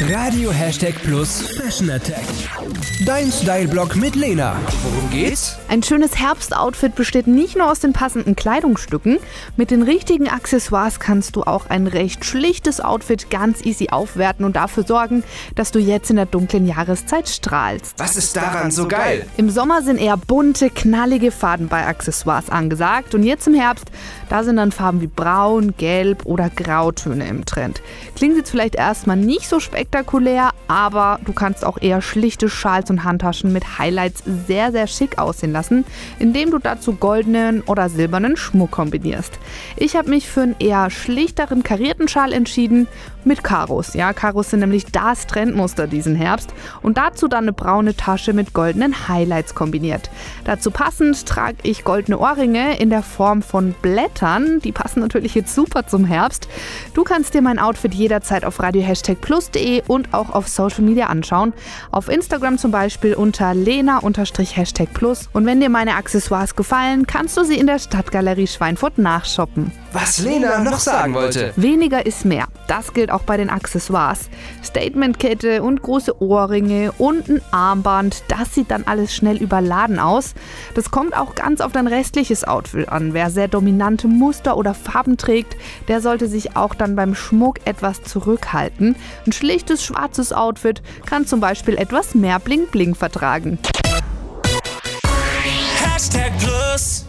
Radio Hashtag Plus Fashion Attack. Dein Style-Blog mit Lena. Worum geht's? Ein schönes Herbstoutfit besteht nicht nur aus den passenden Kleidungsstücken. Mit den richtigen Accessoires kannst du auch ein recht schlichtes Outfit ganz easy aufwerten und dafür sorgen, dass du jetzt in der dunklen Jahreszeit strahlst. Was ist daran so geil? Im Sommer sind eher bunte, knallige Farben bei Accessoires angesagt und jetzt im Herbst, da sind dann Farben wie braun, gelb oder grautöne im Trend. Klingt jetzt vielleicht erstmal nicht so spektakulär, aber du kannst auch eher schlichte Schals und Handtaschen mit Highlights sehr, sehr schick aussehen lassen, indem du dazu goldenen oder silbernen Schmuck kombinierst. Ich habe mich für einen eher schlichteren karierten Schal entschieden mit Karos. Ja, Karos sind nämlich das Trendmuster diesen Herbst und dazu dann eine braune Tasche mit goldenen Highlights kombiniert. Dazu passend trage ich goldene Ohrringe in der Form von Blättern. Die passen natürlich jetzt super zum Herbst. Du kannst dir mein Outfit jederzeit auf radio-plus.de und auch auf Social Media anschauen. Auf Instagram zum Beispiel unter lena-plus. Und wenn dir meine Accessoires gefallen, kannst du sie in der Stadtgalerie Schweinfurt nachshoppen. Was Lena noch sagen wollte. Weniger ist mehr. Das gilt auch bei den Accessoires. Statementkette und große Ohrringe und ein Armband, das sieht dann alles schnell überladen aus. Das kommt auch ganz auf dein restliches Outfit an. Wer sehr dominante Muster oder Farben trägt, der sollte sich auch dann beim Schmuck etwas zurückhalten. Ein schlichtes schwarzes Outfit kann zum Beispiel etwas mehr Bling Bling vertragen. Hashtag Plus.